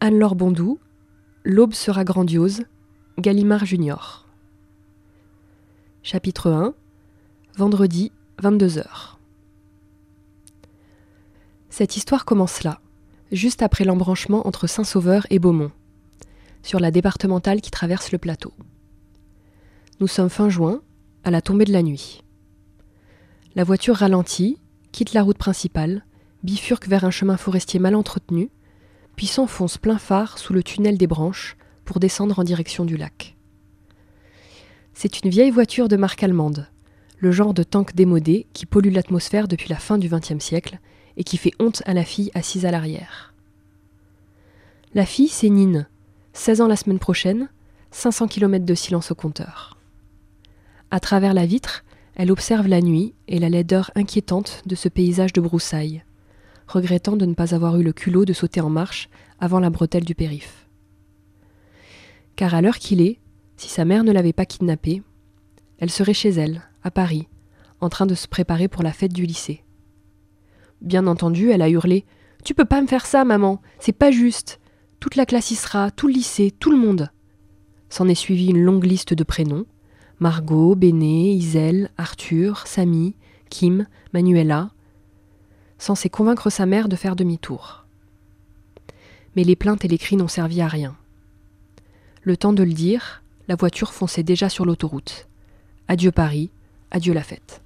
Anne-Laure Bondou, L'aube sera grandiose, Gallimard Junior. Chapitre 1 Vendredi, 22h. Cette histoire commence là, juste après l'embranchement entre Saint-Sauveur et Beaumont, sur la départementale qui traverse le plateau. Nous sommes fin juin, à la tombée de la nuit. La voiture ralentit, quitte la route principale, bifurque vers un chemin forestier mal entretenu, puis s'enfonce plein phare sous le tunnel des branches pour descendre en direction du lac. C'est une vieille voiture de marque allemande, le genre de tank démodé qui pollue l'atmosphère depuis la fin du XXe siècle et qui fait honte à la fille assise à l'arrière. La fille, c'est Nine, 16 ans la semaine prochaine, 500 km de silence au compteur. À travers la vitre, elle observe la nuit et la laideur inquiétante de ce paysage de broussailles, regrettant de ne pas avoir eu le culot de sauter en marche avant la bretelle du périph. Car à l'heure qu'il est, si sa mère ne l'avait pas kidnappée, elle serait chez elle, à Paris, en train de se préparer pour la fête du lycée. Bien entendu, elle a hurlé Tu peux pas me faire ça, maman, c'est pas juste. Toute la classe y sera, tout le lycée, tout le monde. S'en est suivi une longue liste de prénoms Margot, Béné, Iselle, Arthur, Samy, Kim, Manuela, censé convaincre sa mère de faire demi-tour. Mais les plaintes et les cris n'ont servi à rien. Le temps de le dire, la voiture fonçait déjà sur l'autoroute. Adieu Paris, adieu la fête.